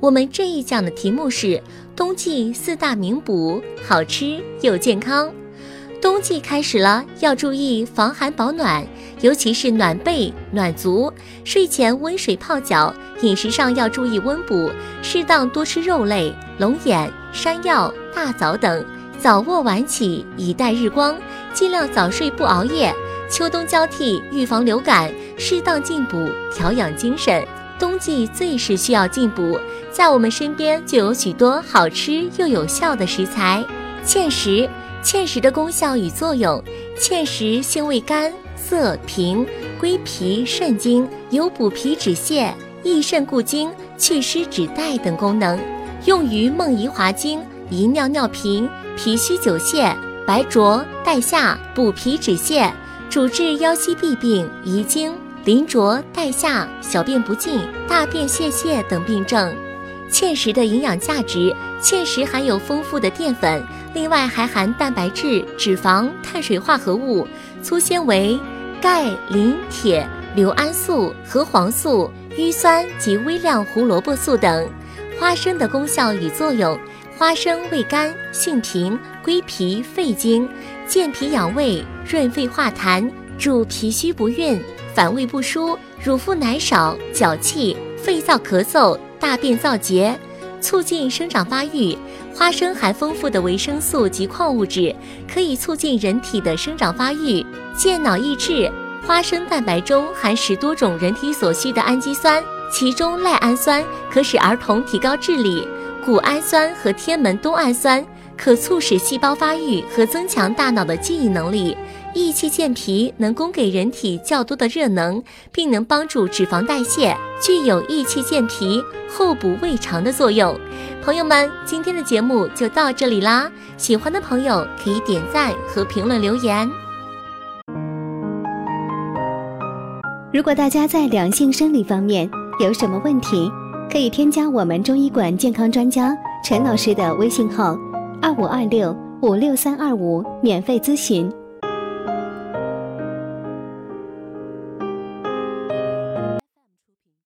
我们这一讲的题目是冬季四大名补，好吃又健康。冬季开始了，要注意防寒保暖，尤其是暖被、暖足。睡前温水泡脚，饮食上要注意温补，适当多吃肉类、龙眼、山药、大枣等。早卧晚起，以待日光，尽量早睡不熬夜。秋冬交替，预防流感，适当进补，调养精神。冬季最是需要进补，在我们身边就有许多好吃又有效的食材。芡实，芡实的功效与作用：芡实性味甘涩平，归脾肾经，有补脾止泻、益肾固精、祛湿止带等功能，用于梦遗滑精、遗尿尿频、脾虚久泻、白浊带下、补脾止泻，主治腰膝痹病、遗精。淋浊带下、小便不尽、大便泄泻等病症。芡实的营养价值：芡实含有丰富的淀粉，另外还含蛋白质、脂肪、碳水化合物、粗纤维、钙、磷、铁、硫胺素、核黄素、淤酸及微量胡萝卜素等。花生的功效与作用：花生味甘，性平，归脾肺经，健脾养胃，润肺化痰，助脾虚不孕。反胃不舒、乳腹奶少、脚气、肺燥咳嗽、大便燥结，促进生长发育。花生含丰富的维生素及矿物质，可以促进人体的生长发育，健脑益智。花生蛋白中含十多种人体所需的氨基酸，其中赖氨酸可使儿童提高智力，谷氨酸和天门冬氨酸可促使细胞发育和增强大脑的记忆能力。益气健脾能供给人体较多的热能，并能帮助脂肪代谢，具有益气健脾、厚补胃肠的作用。朋友们，今天的节目就到这里啦！喜欢的朋友可以点赞和评论留言。如果大家在两性生理方面有什么问题，可以添加我们中医馆健康专家陈老师的微信号：二五二六五六三二五，免费咨询。